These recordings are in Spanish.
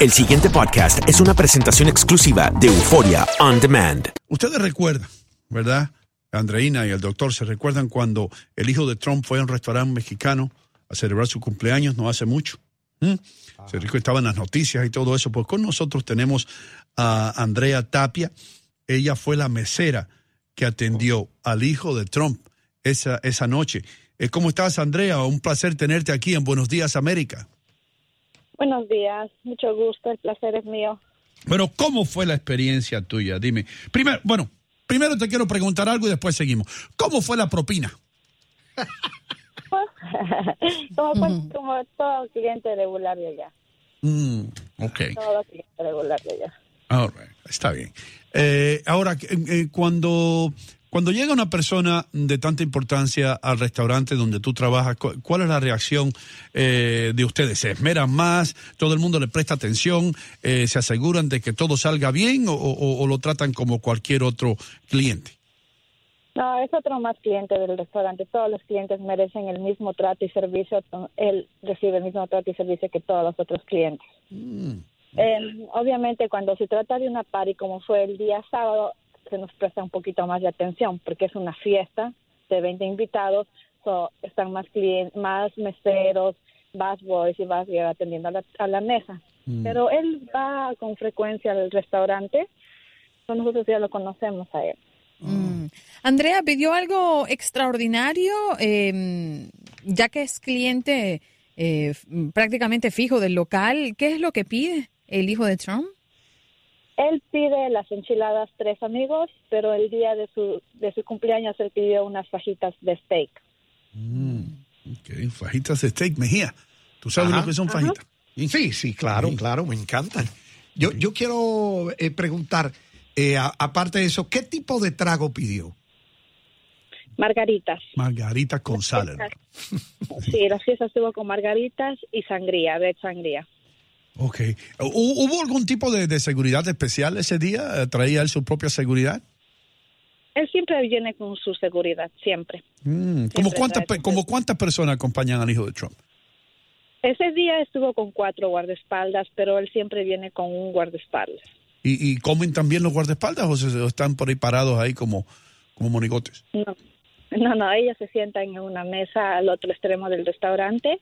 El siguiente podcast es una presentación exclusiva de Euforia On Demand. Ustedes recuerdan, ¿verdad? Andreina y el doctor se recuerdan cuando el hijo de Trump fue a un restaurante mexicano a celebrar su cumpleaños no hace mucho. Se recuerda, estaban las noticias y todo eso. Pues con nosotros tenemos a Andrea Tapia. Ella fue la mesera que atendió al hijo de Trump esa, esa noche. Eh, ¿Cómo estás, Andrea? Un placer tenerte aquí en Buenos Días, América. Buenos días, mucho gusto, el placer es mío. Bueno, ¿cómo fue la experiencia tuya? Dime. Primero, bueno, primero te quiero preguntar algo y después seguimos. ¿Cómo fue la propina? como, cual- como todo cliente regular de allá. Mm, ok. Todo cliente regular de allá. All right, Está bien. Eh, ahora, eh, eh, cuando, cuando llega una persona de tanta importancia al restaurante donde tú trabajas, cu- ¿cuál es la reacción eh, de ustedes? ¿Se esmeran más? ¿Todo el mundo le presta atención? Eh, ¿Se aseguran de que todo salga bien o, o- o lo tratan como cualquier otro cliente? No, es otro más cliente del restaurante. Todos los clientes merecen el mismo trato y servicio. Él recibe el mismo trato y servicio que todos los otros clientes. Eh, obviamente, cuando se trata de una party, como fue el día sábado, se nos presta un poquito más de atención porque es una fiesta de 20 invitados. So, están más clientes, más meseros, más boys y más girl atendiendo a la, a la mesa. Pero él va con frecuencia al restaurante. So, nosotros ya lo conocemos a él. Mm. Andrea pidió algo extraordinario, eh, ya que es cliente eh, prácticamente fijo del local. ¿Qué es lo que pide el hijo de Trump? Él pide las enchiladas tres amigos, pero el día de su, de su cumpleaños él pidió unas fajitas de steak. Ok, fajitas de steak, Mejía. ¿Tú sabes Ajá. lo que son fajitas? Sí, sí, claro, claro, me encantan. Yo, yo quiero eh, preguntar, eh, a- aparte de eso, ¿qué tipo de trago pidió? Margaritas. Margarita con sal. Sí, la fiesta estuvo con margaritas y sangría, de sangría. Ok. ¿Hu- ¿Hubo algún tipo de, de seguridad especial ese día? ¿Traía él su propia seguridad? Él siempre viene con su seguridad, siempre. Mm, ¿Como, Siempre cuántas, como cuántas personas acompañan al hijo de Trump? Ese día estuvo con cuatro guardaespaldas, pero él siempre viene con un guardaespaldas. ¿Y, y comen también los guardaespaldas o, se, o están por ahí parados ahí como, como monigotes? No, no, no, ellos se sientan en una mesa al otro extremo del restaurante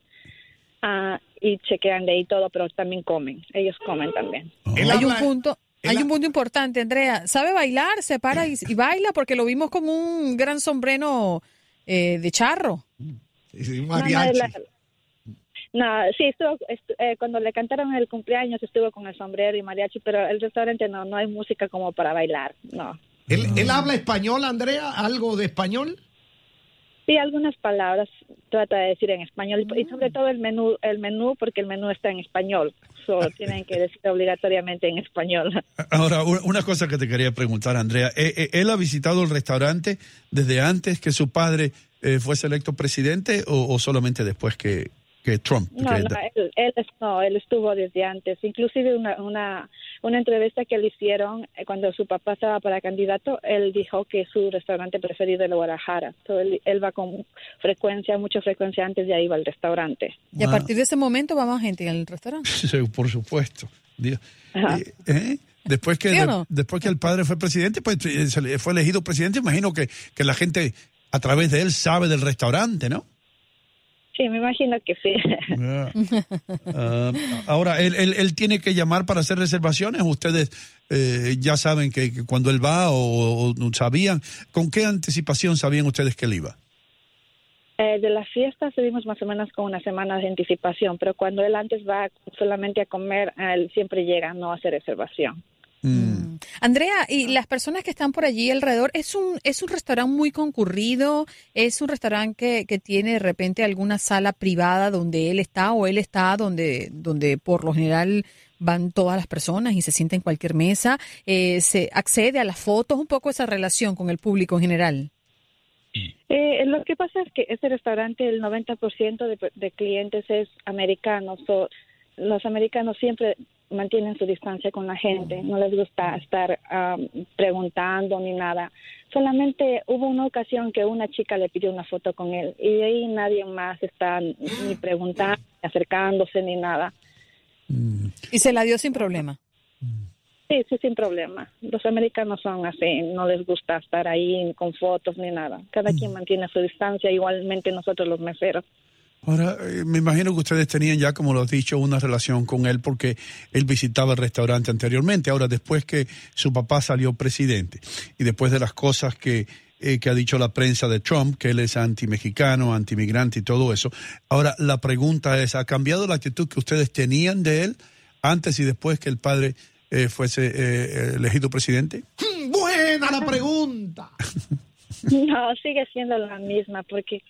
ah, y chequean de ahí todo, pero también comen. Ellos comen también. Él Hay un punto, hay un punto importante, Andrea. ¿Sabe bailar? Se para y, y baila porque lo vimos con un gran sombrero eh, de charro. Sí, un No, no, mariachi. la- no, sí, estuvo, estu- eh, cuando le cantaron el cumpleaños estuvo con el sombrero y mariachi, pero el restaurante no, no hay música como para bailar, no. ¿Él, él habla español, Andrea? ¿Algo de español? Sí, algunas palabras trata de decir en español y sobre todo el menú, el menú porque el menú está en español, solo tienen que decir obligatoriamente en español. Ahora, una cosa que te quería preguntar, Andrea. Eh, eh, ¿Él ha visitado el restaurante desde antes que su padre eh, fuese electo presidente o, o solamente después que, que Trump. No, que- no, él, él no, él estuvo desde antes. Inclusive una, una, una entrevista que le hicieron eh, cuando su papá estaba para candidato, él dijo que su restaurante preferido es el Guadalajara. Entonces, él, él va con frecuencia, mucha frecuencia antes ya iba al restaurante. Y a partir de ese momento va más gente al restaurante. Sí, por supuesto. Dios. Ajá. Eh, ¿eh? Después que ¿Sí o no? después que el padre fue presidente, pues se le fue elegido presidente, imagino que, que la gente a través de él sabe del restaurante, ¿no? Sí, me imagino que sí. Ah, ahora, ¿él, él, él tiene que llamar para hacer reservaciones. Ustedes eh, ya saben que, que cuando él va o, o sabían. ¿Con qué anticipación sabían ustedes que él iba? Eh, de la fiesta subimos más o menos con una semana de anticipación, pero cuando él antes va solamente a comer, él siempre llega, no hace reservación. Mm. Andrea, y las personas que están por allí alrededor, ¿es un, es un restaurante muy concurrido? ¿Es un restaurante que, que tiene de repente alguna sala privada donde él está o él está donde, donde por lo general van todas las personas y se sienta en cualquier mesa? Eh, ¿Se accede a las fotos? Un poco esa relación con el público en general. Eh, lo que pasa es que este restaurante, el 90% de, de clientes es americanos. So, los americanos siempre mantienen su distancia con la gente. No les gusta estar preguntando ni nada. Solamente hubo una ocasión que una chica le pidió una foto con él y de ahí nadie más está ni preguntando, ni acercándose ni nada. Y se la dio sin problema. Sí, sí, sin problema. Los americanos son así, no les gusta estar ahí con fotos ni nada. Cada quien mantiene su distancia, igualmente nosotros los meseros. Ahora, eh, me imagino que ustedes tenían ya, como lo has dicho, una relación con él porque él visitaba el restaurante anteriormente. Ahora, después que su papá salió presidente y después de las cosas que, eh, que ha dicho la prensa de Trump, que él es anti-mexicano, anti-migrante y todo eso. Ahora, la pregunta es, ¿ha cambiado la actitud que ustedes tenían de él antes y después que el padre eh, fuese eh, elegido presidente? Buena la pregunta. No, sigue siendo la misma porque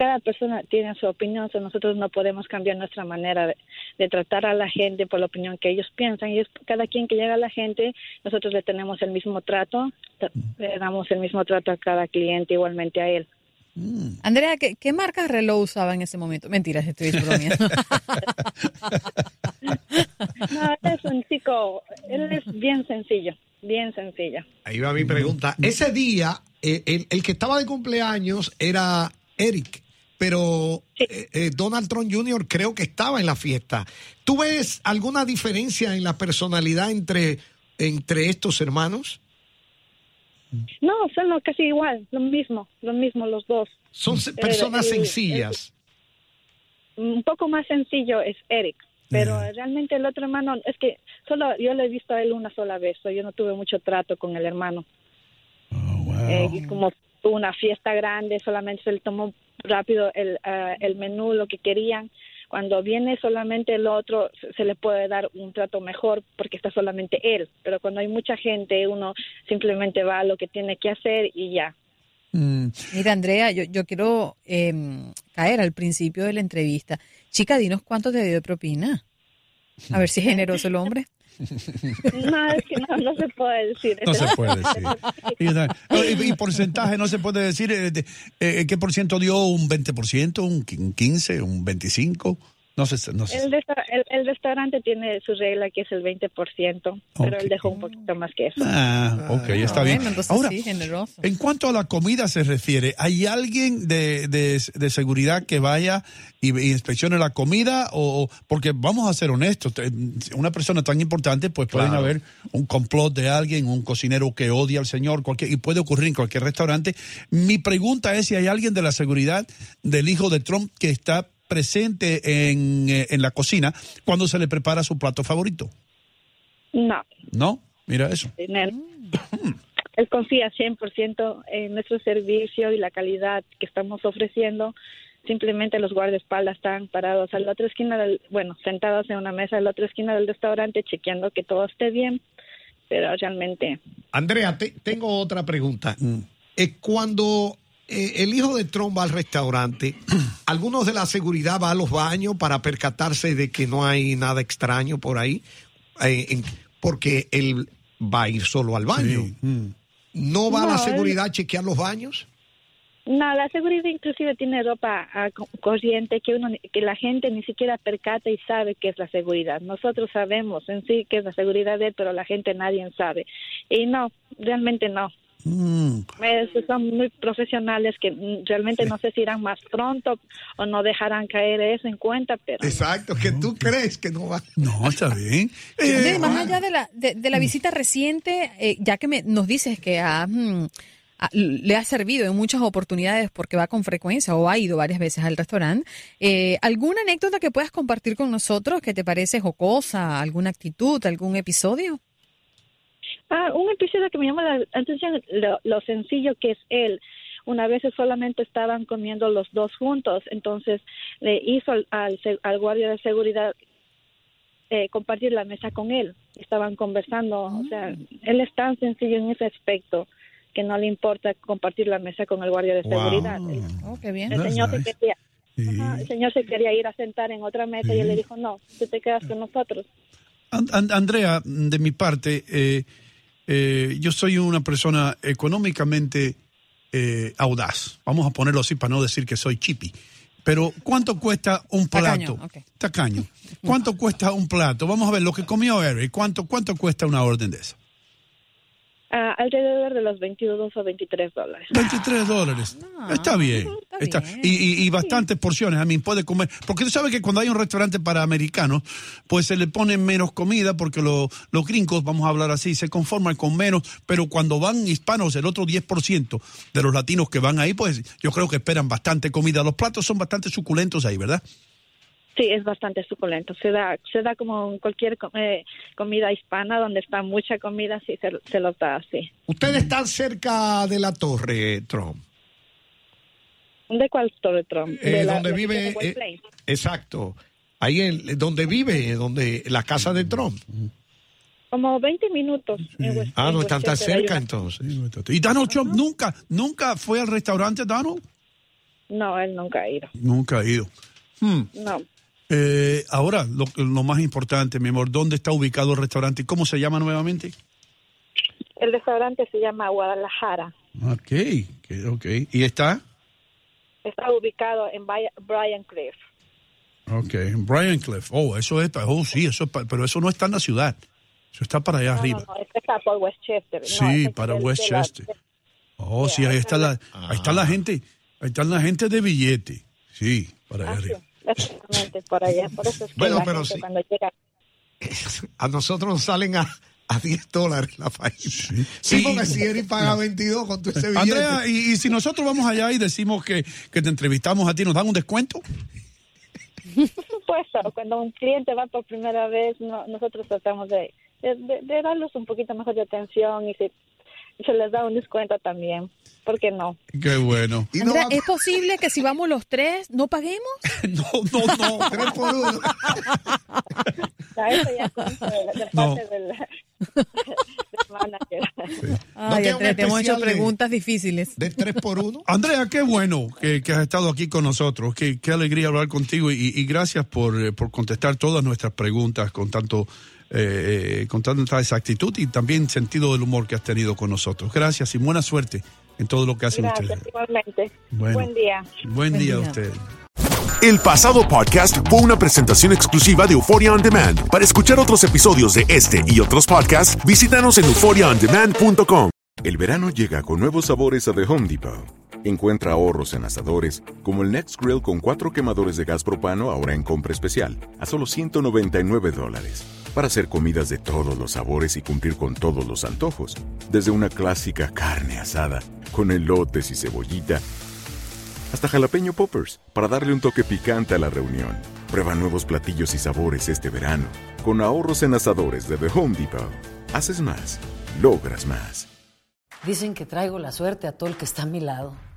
cada persona tiene su opinión, so nosotros no podemos cambiar nuestra manera de, de tratar a la gente por la opinión que ellos piensan. Y es cada quien que llega a la gente, nosotros le tenemos el mismo trato, t- le damos el mismo trato a cada cliente, igualmente a él. Andrea, ¿qué, qué marca reloj usaba en ese momento? Mentiras, estoy bromeando. No, él es un chico, él es bien sencillo, bien sencillo. Ahí va mi pregunta. Ese día, eh, el, el que estaba de cumpleaños era Eric, pero eh, eh, Donald Trump Jr. creo que estaba en la fiesta. ¿Tú ves alguna diferencia en la personalidad entre, entre estos hermanos? No, son lo- casi igual, lo mismo, lo mismo los dos. Son personas sencillas. un poco más sencillo es Eric, pero realmente el otro hermano, es que solo yo le he visto a él una sola vez, so yo no tuve mucho trato con el hermano. Eh, y como una fiesta grande, solamente se le tomó rápido el, ah, el menú, lo que querían. Cuando viene solamente el otro, se- le puede dar un trato mejor porque está solamente él. Pero cuando hay mucha gente, uno simplemente va a lo que tiene que hacer y ya. Mira, Andrea, yo, yo quiero em, caer al principio de la entrevista. Chica, dinos cuánto te dio de propina. A ver si es generoso el hombre. No, es que no, no se puede decir. No se puede decir. Y, porcentaje no se puede decir. eh, eh, ¿Qué por ciento dio? ¿Un 20%? ¿Un qui- un 15%? ¿Un 25%? No sé. No sé. El, resta- el, el restaurante tiene su regla que es el 20%, pero él dejó un poquito más que eso. Ah, ok, está bien. Bueno, entonces Ahora, sí, generoso. en cuanto a la comida se refiere, ¿hay alguien de, de- de seguridad que vaya y, y inspeccione la comida? o Porque vamos a ser honestos, una persona tan importante, pues pueden Claro. haber un complot de alguien, un cocinero que odia al señor, cualquier, y puede ocurrir en cualquier restaurante. Mi pregunta es si hay alguien de la seguridad del hijo de Trump que está presente en, eh, en la cocina cuando se le prepara su plato favorito. No, ¿No? Mira eso. él. Confía 100% en nuestro servicio y la calidad que estamos ofreciendo. Simplemente los guardaespaldas están parados a la otra esquina del, bueno, sentados en una mesa a la otra esquina del restaurante chequeando que todo esté bien, pero realmente Andrea, te- tengo otra pregunta. Eh, cuando eh, el hijo de Trump va al restaurante, ¿algunos de la seguridad va a los baños para percatarse de que no hay nada extraño por ahí? Eh, en- porque él va a ir solo al baño. ¿No va No, la él- seguridad a chequear los baños? No, la seguridad inclusive tiene ropa ah, co- corriente que uno, ni- que la gente ni siquiera percata y sabe que es la seguridad. Nosotros sabemos en sí que es la seguridad de él, pero la gente nadie sabe. Y no, realmente no. Mm. Es- son muy profesionales que mm, realmente no sé si irán más pronto o no dejarán caer eso en cuenta, pero Exacto, que tú crees que no va. No, está bien. Andrés, Eh, más allá de la, de, de la visita reciente, eh, ya que me, nos dices que ha, mm, le ha servido en muchas oportunidades porque va con frecuencia o ha ido varias veces al restaurante, eh, ¿alguna anécdota que puedas compartir con nosotros que te parece jocosa, alguna actitud, algún episodio? Ah, un episodio que me llama la atención, lo, lo sencillo que es él. Una vez solamente estaban comiendo los dos juntos, entonces le hizo al, al, al guardia de seguridad eh, compartir la mesa con él. Estaban conversando, o sea, él es tan sencillo en ese aspecto que no le importa compartir la mesa con el guardia de Wow. seguridad. El, Oh, qué bien. el señor nice. se quería, ajá, el señor se quería ir a sentar en otra mesa y él le dijo, no, tú te quedas con nosotros. An- An- Andrea, de mi parte, eh, eh, yo soy una persona económicamente eh, audaz. Vamos a ponerlo así para no decir que soy chippy. Pero ¿cuánto cuesta un Tacaño, plato? ok. Tacaño. ¿Cuánto cuesta un plato? Vamos a ver lo que comió Eric. ¿Cuánto, cuánto cuesta una orden de esa? Ah, alrededor de los 22 o 23 dólares. 23 dólares. está bien. está Está- bien. Y, y- y bastantes porciones. A mí puede comer. Porque tú sabes que cuando hay un restaurante para americanos, pues se le pone menos comida porque lo- los gringos, vamos a hablar así, se conforman con menos. Pero cuando van hispanos, el otro 10% de los latinos que van ahí, pues yo creo que esperan bastante comida. Los platos son bastante suculentos ahí, ¿verdad? Sí, es bastante suculento. Se da, se da como en cualquier eh, comida hispana donde está mucha comida, sí, se, se los da así. Ustedes están cerca de la torre, Trump. ¿De cuál Torre Trump? Eh, de la, donde la vive. eh, exacto. Ahí el, donde vive, donde la casa de Trump. Como 20 minutos. en West- Ah, en no están tan cerca entonces. Y Donald Trump nunca, nunca fue al restaurante, Donald. No, él nunca ha ido. Nunca ha ido. Hmm. No. Eh, ahora, lo, lo más importante, mi amor, ¿dónde está ubicado el restaurante y cómo se llama nuevamente? El restaurante se llama Guadalajara. Ok, ok. ¿Y está? Está ubicado en Bryan Cliff. Ok, en Brian Cliff. Oh, eso es, oh, sí, eso es, pero eso no está en la ciudad. Eso está para allá No, arriba. no, no, este está por Westchester. Sí, para la- Westchester. Oh, sí, ahí está la, ahí está la gente, ahí está la gente de billete. Sí, para allá Ah, sí, arriba. Exactamente, por allá. Por eso es que Bueno, la pero gente sí. cuando llega A nosotros nos salen a, a 10 dólares la faena. Sí, Sí. porque si Eric paga 22 con tu ese billete. Andrea, y, y si nosotros vamos allá y decimos que, que te entrevistamos a ti, ¿nos dan un descuento? Por supuesto, cuando un cliente va por primera vez, no- nosotros tratamos de, de, de- de darles un poquito mejor de atención y si se les da un descuento también. ¿Por qué no? Qué bueno. Y no Andrea, va- ¿es posible que si vamos los tres no paguemos? No, no, no. tres por uno. Ya, eso ya es de, de No. parte del, Ay, te hemos hecho preguntas difíciles. De 3 por 1. Andrea, qué bueno que, que has estado aquí con nosotros. Qué, qué alegría hablar contigo y, y gracias por, eh, por contestar todas nuestras preguntas con tanto eh, eh, con tanta exactitud y también sentido del humor que has tenido con nosotros. Gracias y buena suerte en todo lo que hacen Gracias, ustedes. igualmente. Bueno. Buen día. Buen día a día. ustedes. El pasado podcast fue una presentación exclusiva de Euphoria On Demand. Para escuchar otros episodios de este y otros podcasts, visítanos en euphoriaondemand.com. El verano llega con nuevos sabores a The Home Depot. Encuentra ahorros en asadores, como el Next Grill con cuatro quemadores de gas propano ahora en compra especial, a solo 199 dólares. Para hacer comidas de todos los sabores y cumplir con todos los antojos. Desde una clásica carne asada, con elotes y cebollita, hasta jalapeño poppers, para darle un toque picante a la reunión. Prueba nuevos platillos y sabores este verano, con ahorros en asadores de The Home Depot. Haces más, logras más. Dicen que traigo la suerte a todo el que está a mi lado.